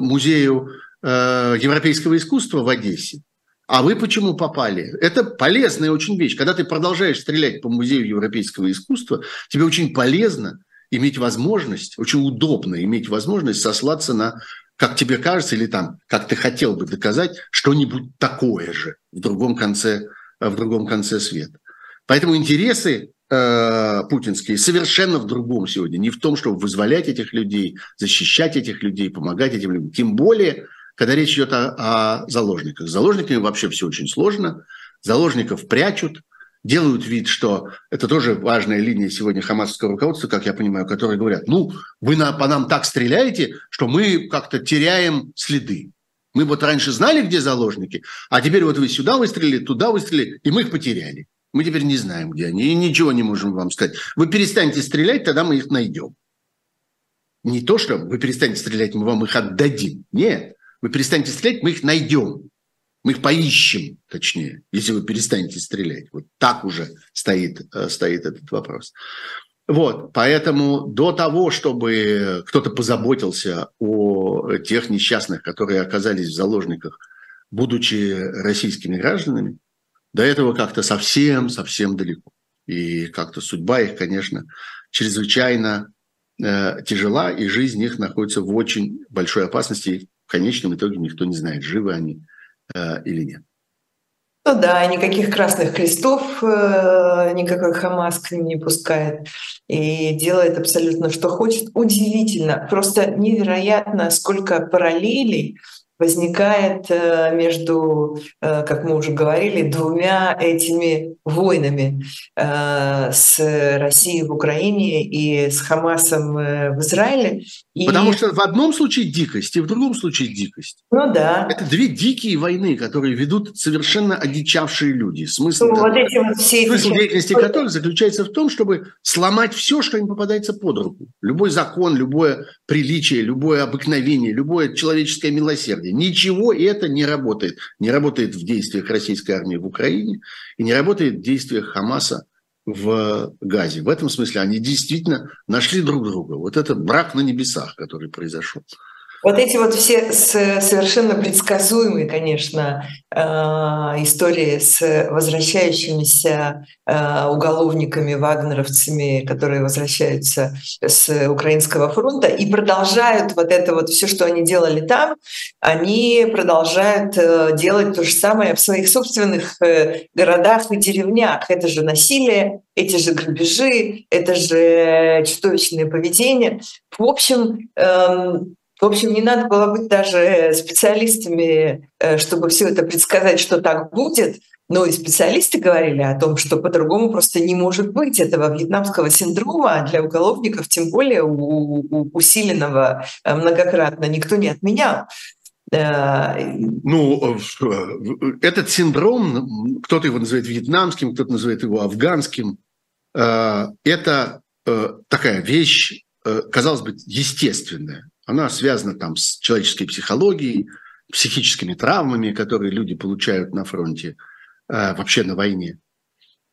музею э, европейского искусства в Одессе. А вы почему попали? Это полезная очень вещь. Когда ты продолжаешь стрелять по музею европейского искусства, тебе очень полезно иметь возможность, очень удобно иметь возможность сослаться на как тебе кажется, или там, как ты хотел бы доказать, что-нибудь такое же в другом конце, в другом конце света. Поэтому интересы э, путинские совершенно в другом сегодня. Не в том, чтобы вызволять этих людей, защищать этих людей, помогать этим людям. Тем более, когда речь идет о, о заложниках. С заложниками вообще все очень сложно. Заложников прячут, делают вид, что это тоже важная линия сегодня хамасовского руководства, как я понимаю, которые говорят, ну, вы на, по нам так стреляете, что мы как-то теряем следы. Мы вот раньше знали, где заложники, а теперь вот вы сюда выстрелили, туда выстрелили, и мы их потеряли. Мы теперь не знаем, где они, и ничего не можем вам сказать. Вы перестаньте стрелять, тогда мы их найдем. Не то, что вы перестанете стрелять, мы вам их отдадим. Нет, вы перестанете стрелять, мы их найдем. Мы их поищем, точнее, если вы перестанете стрелять. Вот так уже стоит, э, стоит этот вопрос. Вот, поэтому до того, чтобы кто-то позаботился о тех несчастных, которые оказались в заложниках, будучи российскими гражданами, до этого как-то совсем-совсем далеко. И как-то судьба их, конечно, чрезвычайно э, тяжела, и жизнь их находится в очень большой опасности. И в конечном итоге никто не знает, живы они Э, или нет. Ну да, никаких красных крестов э, никакой Хамас к ним не пускает и делает абсолютно что хочет. Удивительно, просто невероятно, сколько параллелей возникает э, между, э, как мы уже говорили, двумя этими войнами э, с Россией в Украине и с Хамасом в Израиле. И... Потому что в одном случае дикость, и в другом случае дикость. Ну да. Это две дикие войны, которые ведут совершенно одичавшие люди. Смысл, ну, вот эти вот все смысл эти... деятельности которых заключается в том, чтобы сломать все, что им попадается под руку. Любой закон, любое приличие, любое обыкновение, любое человеческое милосердие. Ничего это не работает. Не работает в действиях российской армии в Украине и не работает в действиях Хамаса в Газе. В этом смысле они действительно нашли друг друга. Вот это брак на небесах, который произошел. Вот эти вот все совершенно предсказуемые, конечно, э, истории с возвращающимися э, уголовниками, вагнеровцами, которые возвращаются с украинского фронта и продолжают вот это вот все, что они делали там, они продолжают э, делать то же самое в своих собственных городах и деревнях. Это же насилие, эти же грабежи, это же чудовищное поведение. В общем, эм, в общем, не надо было быть даже специалистами, э, чтобы все это предсказать, что так будет. Но и специалисты говорили о том, что по-другому просто не может быть этого вьетнамского синдрома а для уголовников, тем более у, у усиленного э, многократно, никто не отменял. Э, ну, этот синдром, кто-то его называет вьетнамским, кто-то называет его афганским, это такая вещь, казалось бы, естественная. Она связана там с человеческой психологией, психическими травмами, которые люди получают на фронте, э, вообще на войне.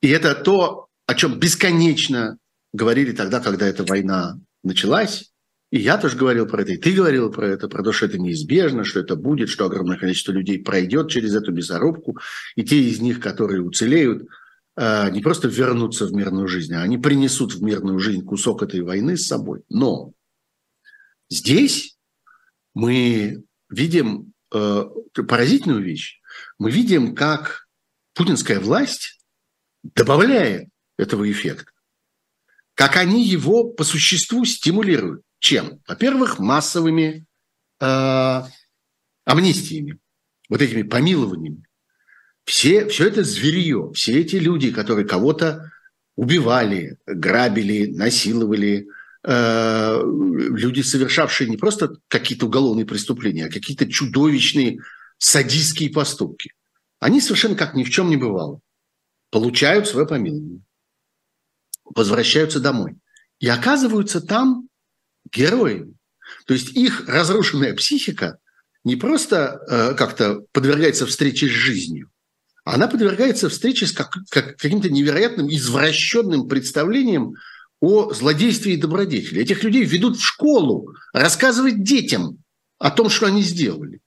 И это то, о чем бесконечно говорили тогда, когда эта война началась. И я тоже говорил про это, и ты говорил про это, про то, что это неизбежно, что это будет, что огромное количество людей пройдет через эту мясорубку, и те из них, которые уцелеют, э, не просто вернутся в мирную жизнь, а они принесут в мирную жизнь кусок этой войны с собой. Но Здесь мы видим э, поразительную вещь. Мы видим, как путинская власть добавляет этого эффекта. Как они его по существу стимулируют. Чем? Во-первых, массовыми э, амнистиями, вот этими помилованиями. Все, все это зверье, все эти люди, которые кого-то убивали, грабили, насиловали, Э, люди, совершавшие не просто какие-то уголовные преступления, а какие-то чудовищные садистские поступки. Они совершенно как ни в чем не бывало. Получают свое помилование. Возвращаются домой. И оказываются там героями. То есть их разрушенная психика не просто э, как-то подвергается встрече с жизнью, она подвергается встрече с как, как, каким-то невероятным извращенным представлением о злодействе и добродетели. Этих людей ведут в школу рассказывать детям о том, что они сделали.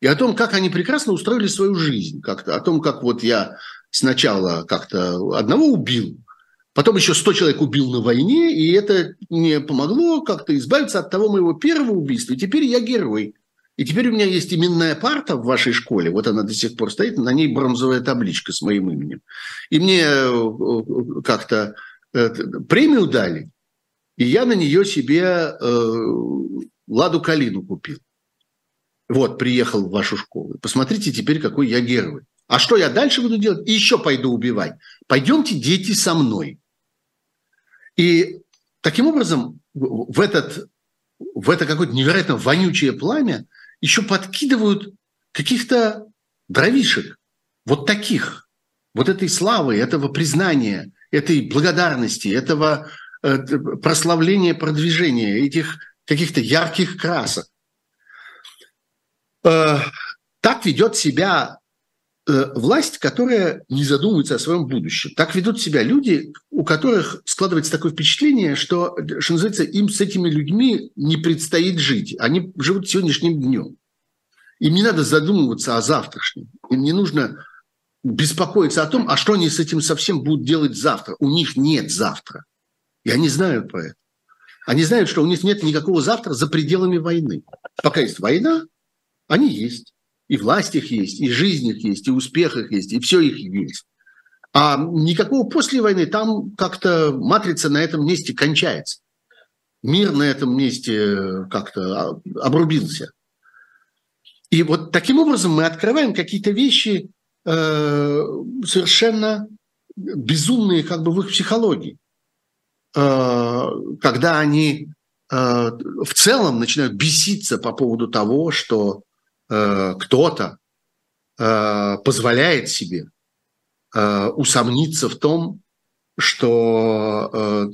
И о том, как они прекрасно устроили свою жизнь. Как-то, о том, как вот я сначала как-то одного убил, потом еще 100 человек убил на войне, и это мне помогло как-то избавиться от того моего первого убийства. И теперь я герой. И теперь у меня есть именная парта в вашей школе, вот она до сих пор стоит, на ней бронзовая табличка с моим именем. И мне э, э, как-то премию дали, и я на нее себе Ладу Калину купил. Вот, приехал в вашу школу. Посмотрите теперь, какой я герой. А что я дальше буду делать? И еще пойду убивать. Пойдемте, дети, со мной. И таким образом в, этот, в это какое-то невероятно вонючее пламя еще подкидывают каких-то дровишек, вот таких, вот этой славы, этого признания, этой благодарности, этого э, прославления, продвижения, этих каких-то ярких красок. Э, так ведет себя э, власть, которая не задумывается о своем будущем. Так ведут себя люди, у которых складывается такое впечатление, что, что называется, им с этими людьми не предстоит жить. Они живут сегодняшним днем. Им не надо задумываться о завтрашнем. Им не нужно беспокоиться о том, а что они с этим совсем будут делать завтра. У них нет завтра. И они знают про это. Они знают, что у них нет никакого завтра за пределами войны. Пока есть война, они есть. И власть их есть, и жизнь их есть, и успех их есть, и все их есть. А никакого после войны там как-то матрица на этом месте кончается. Мир на этом месте как-то обрубился. И вот таким образом мы открываем какие-то вещи э, совершенно безумные как бы в их психологии. Э, когда они э, в целом начинают беситься по поводу того, что э, кто-то э, позволяет себе э, усомниться в том, что э,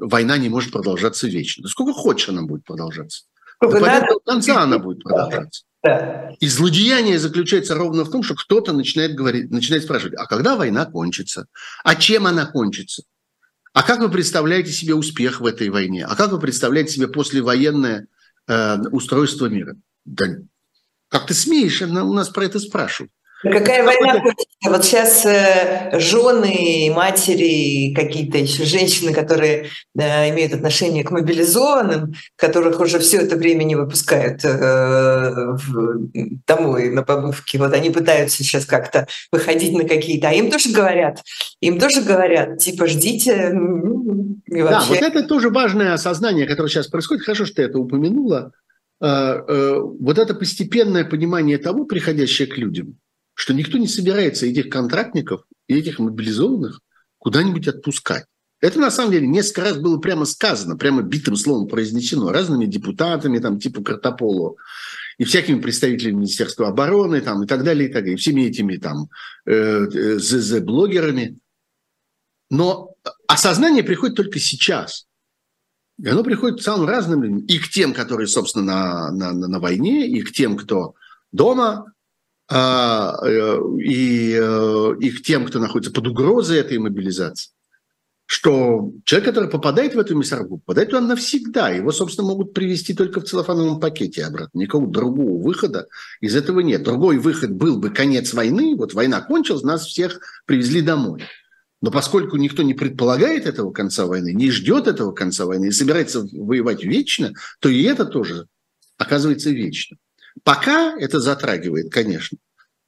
война не может продолжаться вечно. Сколько хочешь она будет продолжаться. До конца она будет продолжаться. Да. И злодеяние заключается ровно в том, что кто-то начинает говорить, начинает спрашивать, а когда война кончится? А чем она кончится? А как вы представляете себе успех в этой войне? А как вы представляете себе послевоенное э, устройство мира? Да как ты смеешь у нас про это спрашивать? Какая война Вот сейчас э, жены, матери, какие-то еще женщины, которые да, имеют отношение к мобилизованным, которых уже все это время не выпускают э, домой на побывки. Вот они пытаются сейчас как-то выходить на какие-то. А им тоже говорят, им тоже говорят, типа, ждите. И вообще... Да, вот это тоже важное осознание, которое сейчас происходит. Хорошо, что ты это упомянула. Э, э, вот это постепенное понимание того, приходящее к людям, что никто не собирается этих контрактников и этих мобилизованных куда-нибудь отпускать. Это на самом деле несколько раз было прямо сказано, прямо битым словом произнесено разными депутатами, там, типа Картополова, и всякими представителями Министерства обороны там, и так далее, и так далее, и всеми этими там э, ЗЗ-блогерами. Но осознание приходит только сейчас. И оно приходит к самым разным людям. И к тем, которые, собственно, на, на, на войне, и к тем, кто дома, э, и, э, и к тем, кто находится под угрозой этой мобилизации, что человек, который попадает в эту мясорубку, попадает туда навсегда. Его, собственно, могут привести только в целлофановом пакете обратно. Никакого другого выхода из этого нет. Другой выход был бы конец войны. Вот война кончилась, нас всех привезли домой. Но поскольку никто не предполагает этого конца войны, не ждет этого конца войны и собирается воевать вечно, то и это тоже оказывается вечно. Пока это затрагивает, конечно,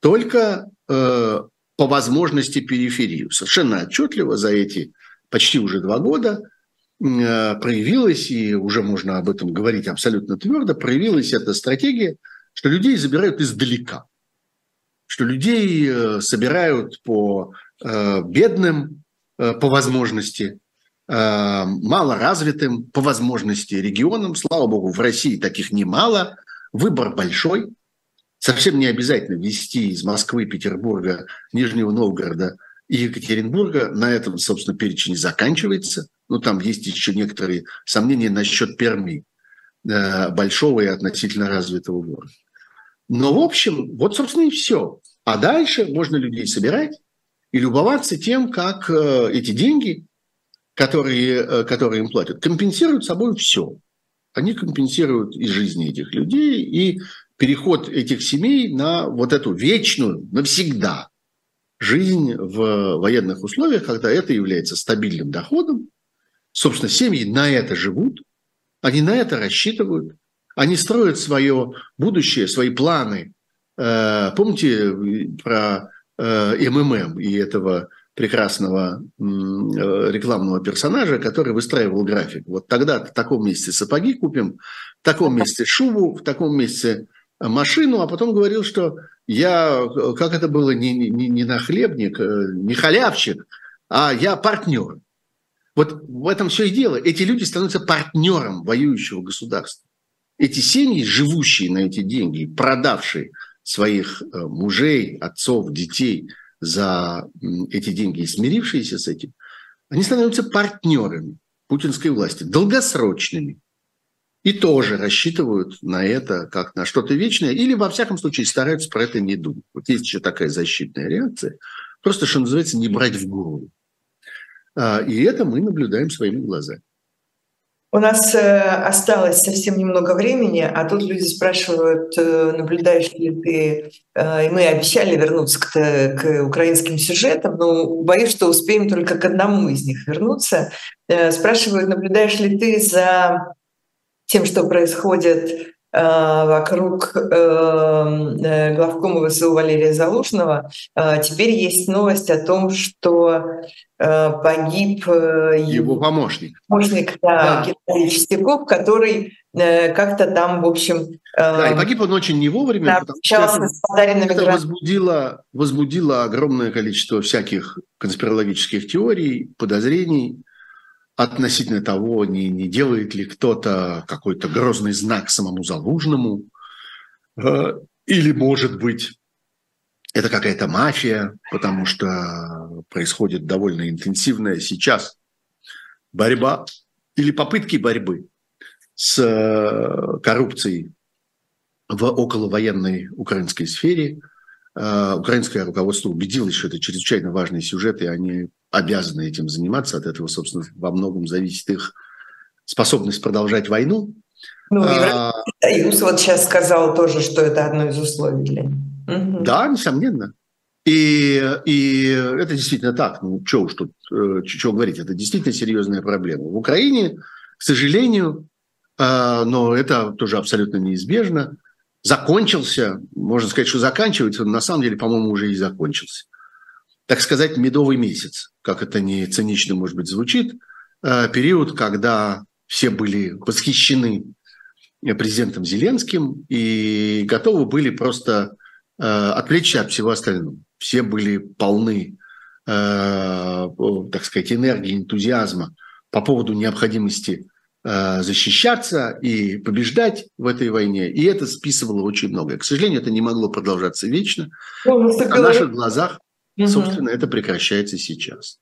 только э, по возможности периферию. Совершенно отчетливо за эти почти уже два года э, проявилась, и уже можно об этом говорить абсолютно твердо, проявилась эта стратегия, что людей забирают издалека, что людей э, собирают по э, бедным, э, по возможности, э, малоразвитым, по возможности регионам. Слава богу, в России таких немало – Выбор большой. Совсем не обязательно везти из Москвы, Петербурга, Нижнего Новгорода и Екатеринбурга. На этом, собственно, перечень заканчивается. Но там есть еще некоторые сомнения насчет Перми, э, большого и относительно развитого города. Но, в общем, вот, собственно, и все. А дальше можно людей собирать и любоваться тем, как э, эти деньги, которые, э, которые им платят, компенсируют собой все. Они компенсируют и жизни этих людей, и переход этих семей на вот эту вечную, навсегда жизнь в военных условиях, когда это является стабильным доходом. Собственно, семьи на это живут, они на это рассчитывают, они строят свое будущее, свои планы. Э, помните про э, МММ и этого прекрасного э, рекламного персонажа, который выстраивал график. Вот тогда в таком месте сапоги купим, в таком месте шубу, в таком месте машину, а потом говорил, что я, как это было, не, не, не нахлебник, не халявщик, а я партнер. Вот в этом все и дело. Эти люди становятся партнером воюющего государства эти семьи, живущие на эти деньги, продавшие своих э, мужей, отцов, детей за эти деньги и смирившиеся с этим, они становятся партнерами путинской власти, долгосрочными. И тоже рассчитывают на это как на что-то вечное, или, во всяком случае, стараются про это не думать. Вот есть еще такая защитная реакция, просто, что называется, не брать в голову. А, и это мы наблюдаем своими глазами. У нас э, осталось совсем немного времени, а тут люди спрашивают, э, наблюдаешь ли ты, э, и мы обещали вернуться к, к украинским сюжетам, но боюсь, что успеем только к одному из них вернуться. Спрашивают, наблюдаешь ли ты за тем, что происходит вокруг эм, э, главкома ВСУ Валерия Залужного. Э, теперь есть новость о том, что погиб его помощник, помощник да, да. Геннадий Чистяков, который как-то там, в общем... Да, и погиб он очень не вовремя, да, потому что это, это возбудило, возбудило огромное количество всяких конспирологических теорий, подозрений относительно того, не, не делает ли кто-то какой-то грозный знак самому Залужному, э, или, может быть, это какая-то мафия, потому что происходит довольно интенсивная сейчас борьба или попытки борьбы с э, коррупцией в околовоенной украинской сфере. Э, украинское руководство убедилось, что это чрезвычайно важный сюжет, и они обязаны этим заниматься. От этого, собственно, во многом зависит их способность продолжать войну. Ну, а, Союз вот сейчас сказал тоже, что это одно из условий для них. Угу. Да, несомненно. И, и это действительно так. Ну, что уж тут, э, что говорить, это действительно серьезная проблема. В Украине, к сожалению, э, но это тоже абсолютно неизбежно, закончился, можно сказать, что заканчивается, но на самом деле, по-моему, уже и закончился так сказать, медовый месяц, как это не цинично, может быть, звучит, э, период, когда все были восхищены президентом Зеленским и готовы были просто э, отвлечься от всего остального. Все были полны, э, так сказать, энергии, энтузиазма по поводу необходимости защищаться и побеждать в этой войне. И это списывало очень многое. К сожалению, это не могло продолжаться вечно. Ну, на наших глазах Угу. Собственно, это прекращается сейчас.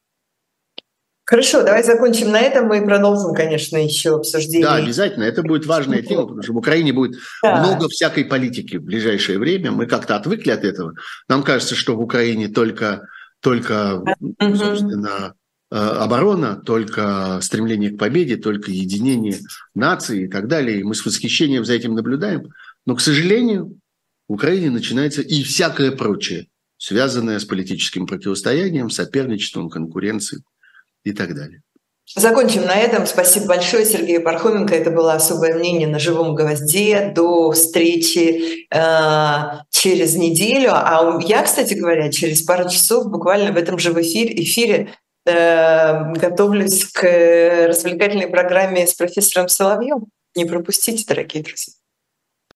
Хорошо, давай закончим на этом. Мы продолжим, конечно, еще обсуждение. Да, обязательно. Это будет важная тема, потому что в Украине будет да. много всякой политики в ближайшее время. Мы как-то отвыкли от этого. Нам кажется, что в Украине только, только угу. собственно, э, оборона, только стремление к победе, только единение нации и так далее. И мы с восхищением за этим наблюдаем. Но, к сожалению, в Украине начинается и всякое прочее связанная с политическим противостоянием, соперничеством, конкуренцией и так далее. Закончим на этом. Спасибо большое, Сергей Пархоменко. Это было особое мнение на живом гвозде. До встречи э, через неделю. А я, кстати говоря, через пару часов буквально в этом же эфире, эфире э, готовлюсь к развлекательной программе с профессором Соловьем. Не пропустите, дорогие друзья.